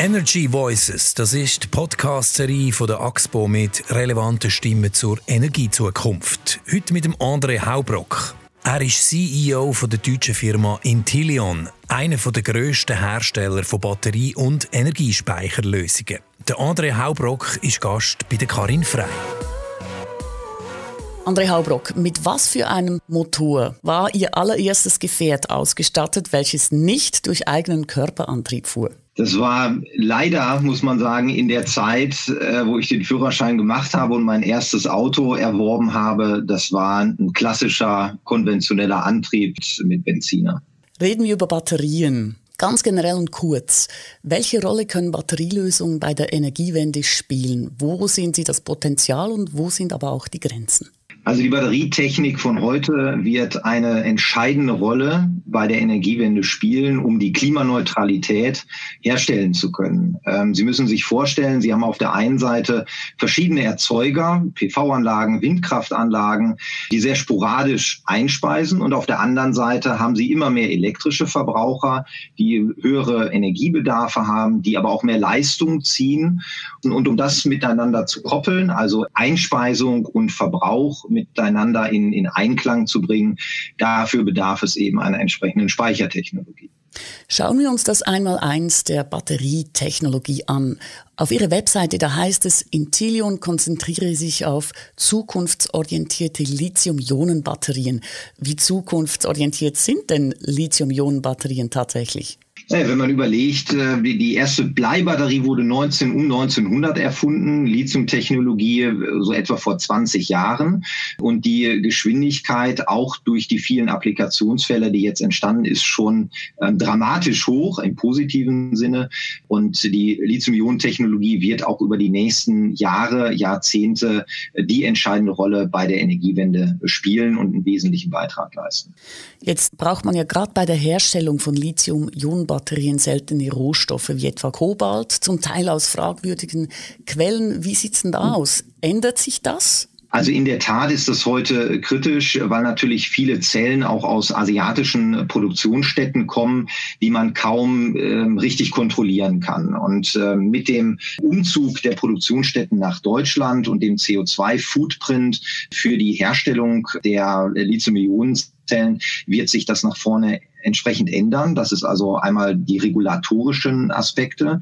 Energy Voices, das ist die Podcast-Serie von der AXPO mit relevanten Stimmen zur Energiezukunft. Heute mit dem André Haubrock. Er ist CEO von der deutschen Firma Intillion, einer der grössten Hersteller von Batterie- und Energiespeicherlösungen. Der André Haubrock ist Gast bei der Karin Frey. André Haubrock, mit was für einem Motor war Ihr allererstes Gefährt ausgestattet, welches nicht durch eigenen Körperantrieb fuhr? Das war leider, muss man sagen, in der Zeit, äh, wo ich den Führerschein gemacht habe und mein erstes Auto erworben habe, das war ein klassischer konventioneller Antrieb mit Benziner. Reden wir über Batterien. Ganz generell und kurz. Welche Rolle können Batterielösungen bei der Energiewende spielen? Wo sehen Sie das Potenzial und wo sind aber auch die Grenzen? Also die Batterietechnik von heute wird eine entscheidende Rolle bei der Energiewende spielen, um die Klimaneutralität herstellen zu können. Ähm, Sie müssen sich vorstellen, Sie haben auf der einen Seite verschiedene Erzeuger, PV-Anlagen, Windkraftanlagen, die sehr sporadisch einspeisen und auf der anderen Seite haben Sie immer mehr elektrische Verbraucher, die höhere Energiebedarfe haben, die aber auch mehr Leistung ziehen. Und um das miteinander zu koppeln, also Einspeisung und Verbrauch miteinander in, in Einklang zu bringen. Dafür bedarf es eben einer entsprechenden Speichertechnologie. Schauen wir uns das einmal eins der Batterietechnologie an. Auf Ihrer Webseite, da heißt es, Intillion konzentriere sich auf zukunftsorientierte Lithium-Ionen-Batterien. Wie zukunftsorientiert sind denn Lithium-Ionen-Batterien tatsächlich? Wenn man überlegt, äh, die erste Bleibatterie wurde 19, um 1900 erfunden, Lithium-Technologie äh, so etwa vor 20 Jahren. Und die Geschwindigkeit auch durch die vielen Applikationsfälle, die jetzt entstanden ist, schon ähm, dramatisch hoch im positiven Sinne. Und die Lithium-Ionen-Technologie wird auch über die nächsten Jahre, Jahrzehnte äh, die entscheidende Rolle bei der Energiewende spielen und einen wesentlichen Beitrag leisten. Jetzt braucht man ja gerade bei der Herstellung von Lithium-Ionen-Batterien Batterien seltene Rohstoffe wie etwa Kobalt, zum Teil aus fragwürdigen Quellen. Wie sieht es denn da aus? Ändert sich das? Also in der Tat ist das heute kritisch, weil natürlich viele Zellen auch aus asiatischen Produktionsstätten kommen, die man kaum äh, richtig kontrollieren kann. Und äh, mit dem Umzug der Produktionsstätten nach Deutschland und dem CO2-Footprint für die Herstellung der Lithium-Ionen-Zellen wird sich das nach vorne entsprechend ändern. Das ist also einmal die regulatorischen Aspekte.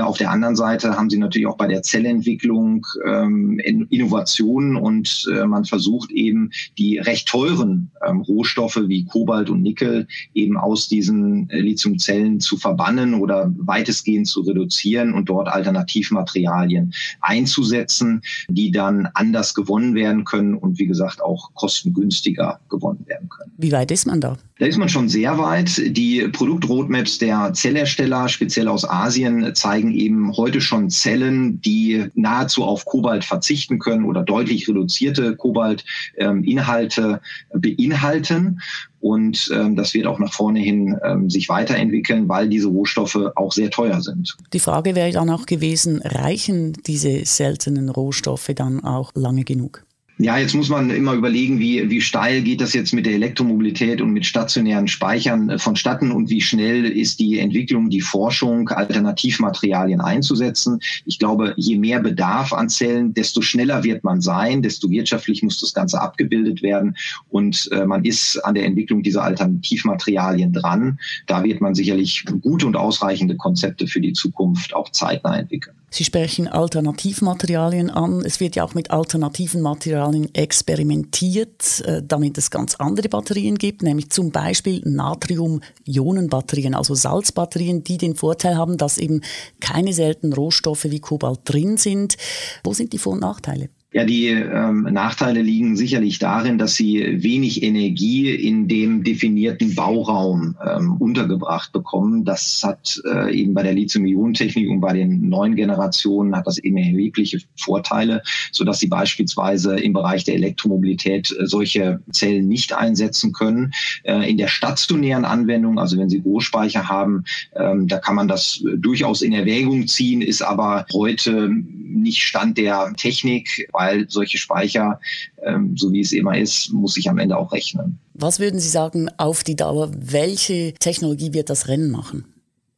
Auf der anderen Seite haben Sie natürlich auch bei der Zellentwicklung ähm, Innovationen und äh, man versucht eben die recht teuren ähm, Rohstoffe wie Kobalt und Nickel eben aus diesen äh, Lithiumzellen zu verbannen oder weitestgehend zu reduzieren und dort Alternativmaterialien einzusetzen, die dann anders gewonnen werden können und wie gesagt auch kostengünstiger gewonnen werden können. Wie weit ist man da? Da ist man schon sehr weit. Die Produktroadmaps der Zellhersteller, speziell aus Asien, zeigen eben heute schon Zellen, die nahezu auf Kobalt verzichten können oder deutlich reduzierte Kobaltinhalte beinhalten. Und ähm, das wird auch nach vorne hin ähm, sich weiterentwickeln, weil diese Rohstoffe auch sehr teuer sind. Die Frage wäre dann auch gewesen, reichen diese seltenen Rohstoffe dann auch lange genug? Ja, jetzt muss man immer überlegen, wie, wie steil geht das jetzt mit der Elektromobilität und mit stationären Speichern äh, vonstatten und wie schnell ist die Entwicklung, die Forschung, Alternativmaterialien einzusetzen. Ich glaube, je mehr Bedarf an Zellen, desto schneller wird man sein, desto wirtschaftlich muss das Ganze abgebildet werden und äh, man ist an der Entwicklung dieser Alternativmaterialien dran. Da wird man sicherlich gute und ausreichende Konzepte für die Zukunft auch zeitnah entwickeln. Sie sprechen Alternativmaterialien an. Es wird ja auch mit alternativen Materialien experimentiert, äh, damit es ganz andere Batterien gibt, nämlich zum Beispiel Natrium-Ionen-Batterien, also Salzbatterien, die den Vorteil haben, dass eben keine seltenen Rohstoffe wie Kobalt drin sind. Wo sind die Vor- und Nachteile? Ja, die ähm, Nachteile liegen sicherlich darin, dass sie wenig Energie in dem definierten Bauraum ähm, untergebracht bekommen. Das hat äh, eben bei der Lithium-Ionen-Technik und bei den neuen Generationen hat das eben erhebliche Vorteile, so dass sie beispielsweise im Bereich der Elektromobilität äh, solche Zellen nicht einsetzen können. Äh, in der stationären Anwendung, also wenn Sie Großspeicher haben, ähm, da kann man das durchaus in Erwägung ziehen, ist aber heute nicht Stand der Technik weil solche Speicher, ähm, so wie es immer ist, muss sich am Ende auch rechnen. Was würden Sie sagen auf die Dauer, welche Technologie wird das Rennen machen?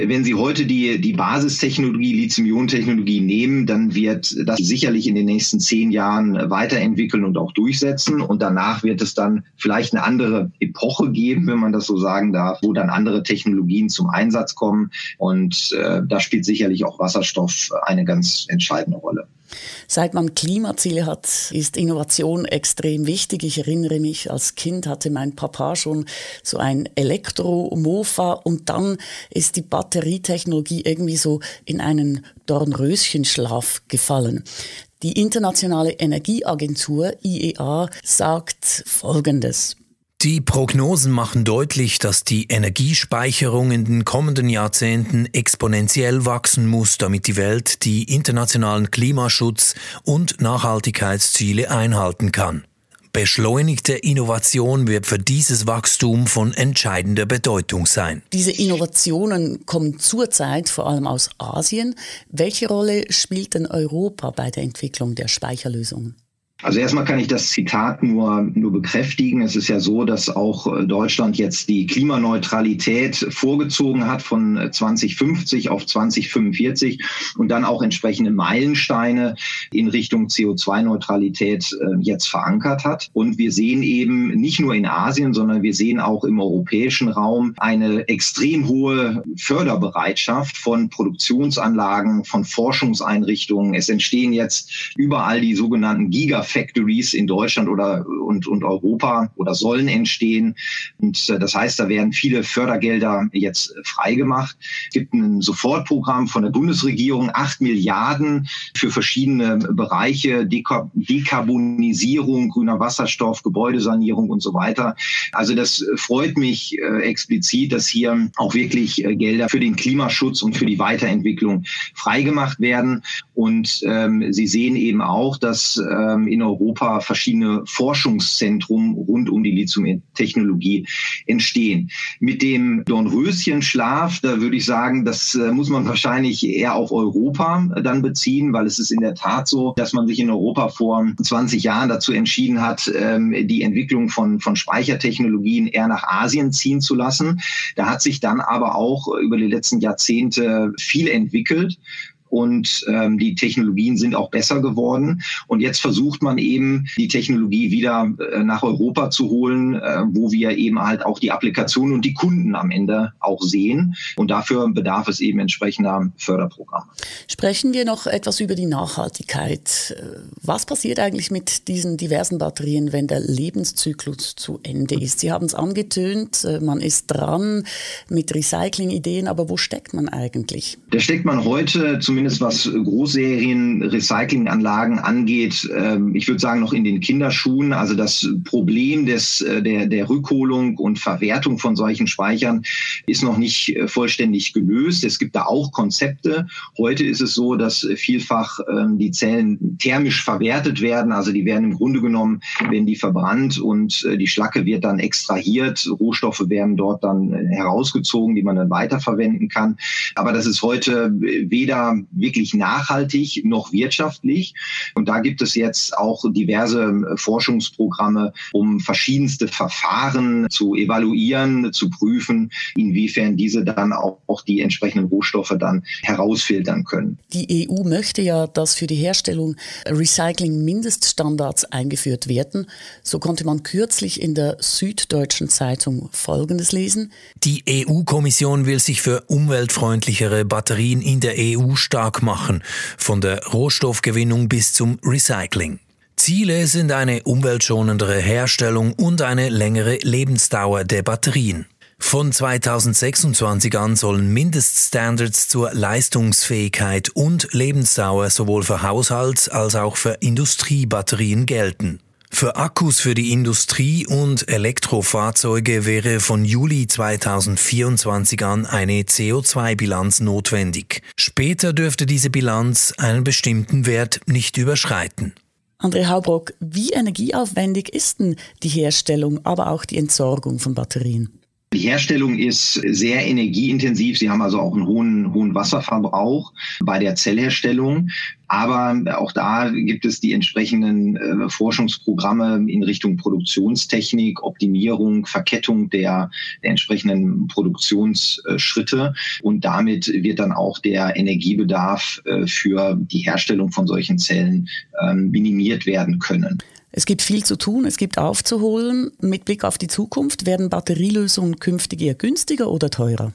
Wenn Sie heute die, die Basistechnologie, Lithium-Ionen-Technologie nehmen, dann wird das sicherlich in den nächsten zehn Jahren weiterentwickeln und auch durchsetzen. Und danach wird es dann vielleicht eine andere Epoche geben, wenn man das so sagen darf, wo dann andere Technologien zum Einsatz kommen. Und äh, da spielt sicherlich auch Wasserstoff eine ganz entscheidende Rolle. Seit man Klimaziele hat, ist Innovation extrem wichtig. Ich erinnere mich, als Kind hatte mein Papa schon so ein Elektromofa und dann ist die Batterietechnologie irgendwie so in einen Dornröschenschlaf gefallen. Die Internationale Energieagentur IEA sagt Folgendes. Die Prognosen machen deutlich, dass die Energiespeicherung in den kommenden Jahrzehnten exponentiell wachsen muss, damit die Welt die internationalen Klimaschutz- und Nachhaltigkeitsziele einhalten kann. Beschleunigte Innovation wird für dieses Wachstum von entscheidender Bedeutung sein. Diese Innovationen kommen zurzeit vor allem aus Asien. Welche Rolle spielt denn Europa bei der Entwicklung der Speicherlösungen? Also erstmal kann ich das Zitat nur, nur bekräftigen. Es ist ja so, dass auch äh, Deutschland jetzt die Klimaneutralität vorgezogen hat von 2050 äh, auf 2045 und dann auch entsprechende Meilensteine in Richtung CO2-Neutralität äh, jetzt verankert hat. Und wir sehen eben nicht nur in Asien, sondern wir sehen auch im europäischen Raum eine extrem hohe Förderbereitschaft von Produktionsanlagen, von Forschungseinrichtungen. Es entstehen jetzt überall die sogenannten Giga Factories in Deutschland oder und, und Europa oder sollen entstehen. Und äh, das heißt, da werden viele Fördergelder jetzt freigemacht. Es gibt ein Sofortprogramm von der Bundesregierung, acht Milliarden für verschiedene Bereiche, Deka Dekarbonisierung, grüner Wasserstoff, Gebäudesanierung und so weiter. Also das freut mich äh, explizit, dass hier auch wirklich äh, Gelder für den Klimaschutz und für die Weiterentwicklung freigemacht werden. Und ähm, Sie sehen eben auch, dass ähm, in Europa verschiedene Forschungszentren rund um die Lithium-Technologie entstehen. Mit dem Dornröschenschlaf, da würde ich sagen, das äh, muss man wahrscheinlich eher auf Europa dann beziehen, weil es ist in der Tat so, dass man sich in Europa vor 20 Jahren dazu entschieden hat, ähm, die Entwicklung von, von Speichertechnologien eher nach Asien ziehen zu lassen. Da hat sich dann aber auch über die letzten Jahrzehnte viel entwickelt und ähm, die Technologien sind auch besser geworden. Und jetzt versucht man eben, die Technologie wieder äh, nach Europa zu holen, äh, wo wir eben halt auch die Applikation und die Kunden am Ende auch sehen. Und dafür bedarf es eben entsprechender Förderprogramme. Sprechen wir noch etwas über die Nachhaltigkeit. Was passiert eigentlich mit diesen diversen Batterien, wenn der Lebenszyklus zu Ende ist? Sie haben es angetönt, äh, man ist dran mit Recycling-Ideen, aber wo steckt man eigentlich? Da steckt man heute zum zumindest was Großserien Recyclinganlagen angeht, ähm, ich würde sagen, noch in den Kinderschuhen. Also das Problem des, äh, der, der Rückholung und Verwertung von solchen Speichern ist noch nicht äh, vollständig gelöst. Es gibt da auch Konzepte. Heute ist es so, dass vielfach ähm, die Zellen thermisch verwertet werden. Also die werden im Grunde genommen, werden die verbrannt und äh, die Schlacke wird dann extrahiert. Rohstoffe werden dort dann herausgezogen, die man dann weiterverwenden kann. Aber das ist heute weder wirklich nachhaltig noch wirtschaftlich. Und da gibt es jetzt auch diverse Forschungsprogramme, um verschiedenste Verfahren zu evaluieren, zu prüfen, inwiefern diese dann auch, auch die entsprechenden Rohstoffe dann herausfiltern können. Die EU möchte ja, dass für die Herstellung Recycling-Mindeststandards eingeführt werden. So konnte man kürzlich in der Süddeutschen Zeitung Folgendes lesen. Die EU-Kommission will sich für umweltfreundlichere Batterien in der EU stark stark machen, von der Rohstoffgewinnung bis zum Recycling. Ziele sind eine umweltschonendere Herstellung und eine längere Lebensdauer der Batterien. Von 2026 an sollen Mindeststandards zur Leistungsfähigkeit und Lebensdauer sowohl für Haushalts- als auch für Industriebatterien gelten. Für Akkus für die Industrie und Elektrofahrzeuge wäre von Juli 2024 an eine CO2-Bilanz notwendig. Später dürfte diese Bilanz einen bestimmten Wert nicht überschreiten. André Haubrock, wie energieaufwendig ist denn die Herstellung, aber auch die Entsorgung von Batterien? Die Herstellung ist sehr energieintensiv. Sie haben also auch einen hohen, hohen Wasserverbrauch bei der Zellherstellung. Aber auch da gibt es die entsprechenden äh, Forschungsprogramme in Richtung Produktionstechnik, Optimierung, Verkettung der, der entsprechenden Produktionsschritte. Und damit wird dann auch der Energiebedarf äh, für die Herstellung von solchen Zellen ähm, minimiert werden können. Es gibt viel zu tun, es gibt aufzuholen. Mit Blick auf die Zukunft werden Batterielösungen künftig eher günstiger oder teurer?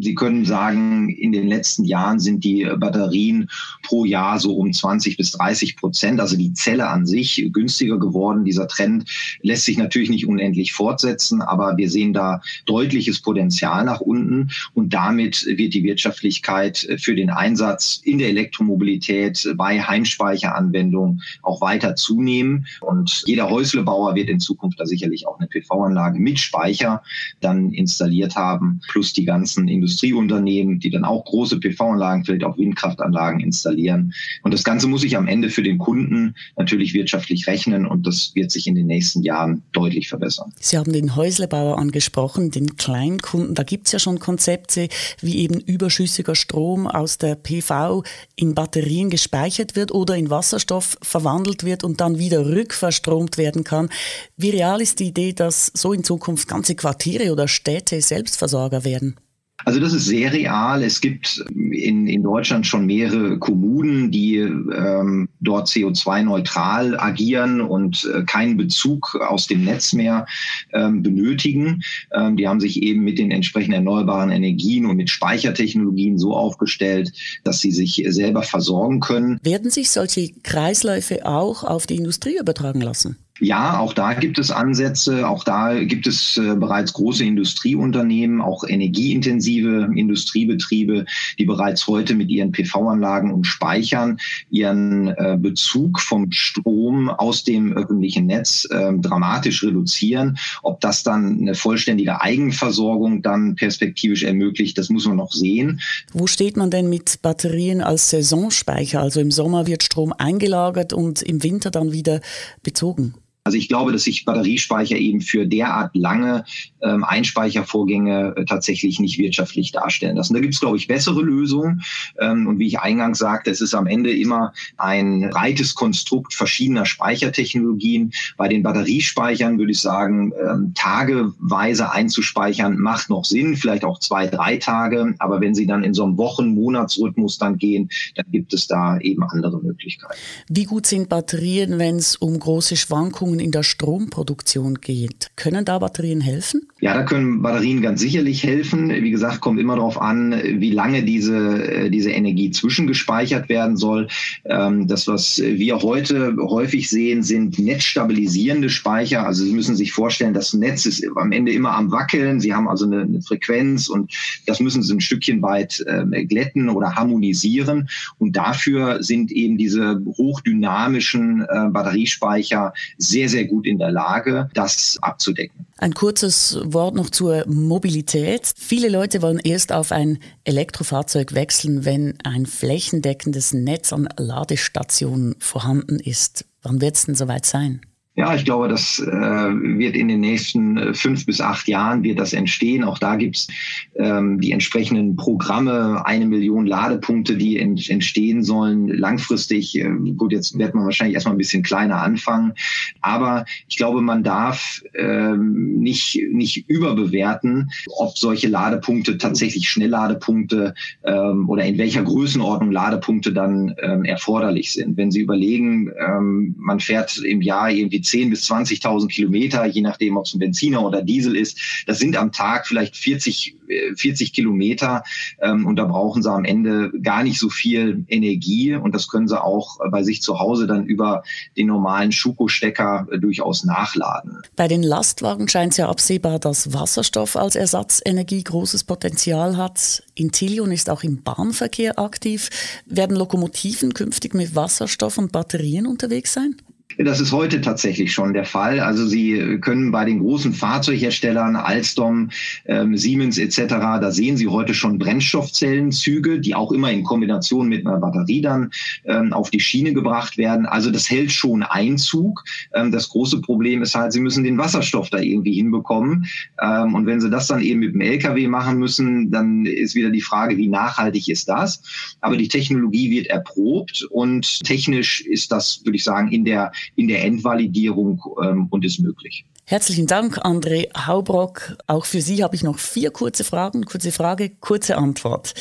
Sie können sagen, in den letzten Jahren sind die Batterien pro Jahr so um 20 bis 30 Prozent, also die Zelle an sich, günstiger geworden. Dieser Trend lässt sich natürlich nicht unendlich fortsetzen, aber wir sehen da deutliches Potenzial nach unten und damit wird die Wirtschaftlichkeit für den Einsatz in der Elektromobilität bei Heimspeicheranwendungen auch weiter zunehmen. Und jeder Häuslebauer wird in Zukunft da sicherlich auch eine PV-Anlage mit Speicher dann installiert haben, plus die ganzen Industrieunternehmen, die dann auch große PV-Anlagen, vielleicht auch Windkraftanlagen installieren. Und das Ganze muss sich am Ende für den Kunden natürlich wirtschaftlich rechnen und das wird sich in den nächsten Jahren deutlich verbessern. Sie haben den Häuslebauer angesprochen, den Kleinkunden. Da gibt es ja schon Konzepte, wie eben überschüssiger Strom aus der PV in Batterien gespeichert wird oder in Wasserstoff verwandelt wird und dann wieder rückverstromt werden kann. Wie real ist die Idee, dass so in Zukunft ganze Quartiere oder Städte Selbstversorger werden? Also das ist sehr real. Es gibt in, in Deutschland schon mehrere Kommunen, die ähm, dort CO2-neutral agieren und äh, keinen Bezug aus dem Netz mehr ähm, benötigen. Ähm, die haben sich eben mit den entsprechenden erneuerbaren Energien und mit Speichertechnologien so aufgestellt, dass sie sich selber versorgen können. Werden sich solche Kreisläufe auch auf die Industrie übertragen lassen? Ja, auch da gibt es Ansätze. Auch da gibt es äh, bereits große Industrieunternehmen, auch energieintensive Industriebetriebe, die bereits heute mit ihren PV-Anlagen und Speichern ihren äh, Bezug vom Strom aus dem öffentlichen Netz äh, dramatisch reduzieren. Ob das dann eine vollständige Eigenversorgung dann perspektivisch ermöglicht, das muss man noch sehen. Wo steht man denn mit Batterien als Saisonspeicher? Also im Sommer wird Strom eingelagert und im Winter dann wieder bezogen. Also ich glaube, dass sich Batteriespeicher eben für derart lange ähm, Einspeichervorgänge äh, tatsächlich nicht wirtschaftlich darstellen lassen. Da gibt es, glaube ich, bessere Lösungen. Ähm, und wie ich eingangs sagte, es ist am Ende immer ein breites Konstrukt verschiedener Speichertechnologien. Bei den Batteriespeichern würde ich sagen, ähm, tageweise einzuspeichern macht noch Sinn, vielleicht auch zwei, drei Tage. Aber wenn Sie dann in so einem Wochen-, Monatsrhythmus dann gehen, dann gibt es da eben andere Möglichkeiten. Wie gut sind Batterien, wenn es um große Schwankungen in der Stromproduktion geht. Können da Batterien helfen? Ja, da können Batterien ganz sicherlich helfen. Wie gesagt, kommt immer darauf an, wie lange diese, äh, diese Energie zwischengespeichert werden soll. Ähm, das, was wir heute häufig sehen, sind netzstabilisierende Speicher. Also Sie müssen sich vorstellen, das Netz ist am Ende immer am Wackeln. Sie haben also eine, Frequenz und das müssen Sie ein Stückchen weit äh, glätten oder harmonisieren. Und dafür sind eben diese hochdynamischen äh, Batteriespeicher sehr sehr, gut in der Lage, das abzudecken. Ein kurzes Wort noch zur Mobilität. Viele Leute wollen erst auf ein Elektrofahrzeug wechseln, wenn ein flächendeckendes Netz an Ladestationen vorhanden ist. Wann wird es denn soweit sein? Ja, ich glaube, das äh, wird in den nächsten äh, fünf bis acht Jahren wird das entstehen. Auch da gibt's ähm, die entsprechenden Programme, eine Million Ladepunkte, die ent entstehen sollen. Langfristig, äh, gut, jetzt wird man wahrscheinlich erstmal ein bisschen kleiner anfangen. Aber ich glaube, man darf ähm, nicht, nicht überbewerten, ob solche Ladepunkte tatsächlich Schnellladepunkte ähm, oder in welcher Größenordnung Ladepunkte dann ähm, erforderlich sind. Wenn Sie überlegen, ähm, man fährt im Jahr irgendwie 10.000 bis 20.000 Kilometer, je nachdem, ob es ein Benziner oder Diesel ist. Das sind am Tag vielleicht 40, 40 äh, Kilometer ähm, und da brauchen sie am Ende gar nicht so viel Energie und das können sie auch bei sich zu Hause dann über den normalen Schuko-Stecker äh, durchaus nachladen. Bei den Lastwagen scheint es ja absehbar, dass Wasserstoff als Ersatzenergie großes Potenzial hat. Intilion ist auch im Bahnverkehr aktiv. Werden Lokomotiven künftig mit Wasserstoff und Batterien unterwegs sein? Das ist heute tatsächlich schon der Fall. Also Sie können bei den großen Fahrzeugherstellern, Alstom, ähm, Siemens etc., da sehen Sie heute schon Brennstoffzellenzüge, die auch immer in Kombination mit einer Batterie dann ähm, auf die Schiene gebracht werden. Also das hält schon Einzug. Ähm, das große Problem ist halt, Sie müssen den Wasserstoff da irgendwie hinbekommen. Ähm, und wenn Sie das dann eben mit dem LKW machen müssen, dann ist wieder die Frage, wie nachhaltig ist das? Aber die Technologie wird erprobt und technisch ist das, würde ich sagen, in der in der Endvalidierung ähm, und ist möglich. Herzlichen Dank, André Haubrock. Auch für Sie habe ich noch vier kurze Fragen. Kurze Frage, kurze Antwort.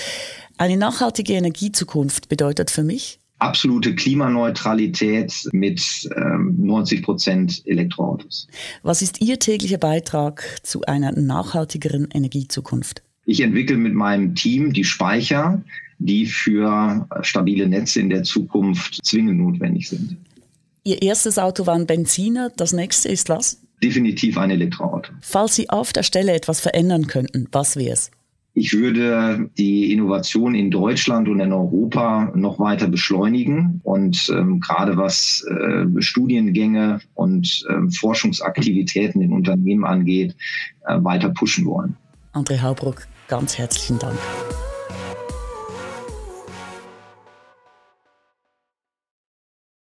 Eine nachhaltige Energiezukunft bedeutet für mich? Absolute Klimaneutralität mit ähm, 90 Prozent Elektroautos. Was ist Ihr täglicher Beitrag zu einer nachhaltigeren Energiezukunft? Ich entwickle mit meinem Team die Speicher, die für stabile Netze in der Zukunft zwingend notwendig sind. Ihr erstes Auto war ein Benziner, das nächste ist was? Definitiv ein Elektroauto. Falls Sie auf der Stelle etwas verändern könnten, was wäre es? Ich würde die Innovation in Deutschland und in Europa noch weiter beschleunigen und ähm, gerade was äh, Studiengänge und äh, Forschungsaktivitäten in Unternehmen angeht, äh, weiter pushen wollen. André Haubruck, ganz herzlichen Dank.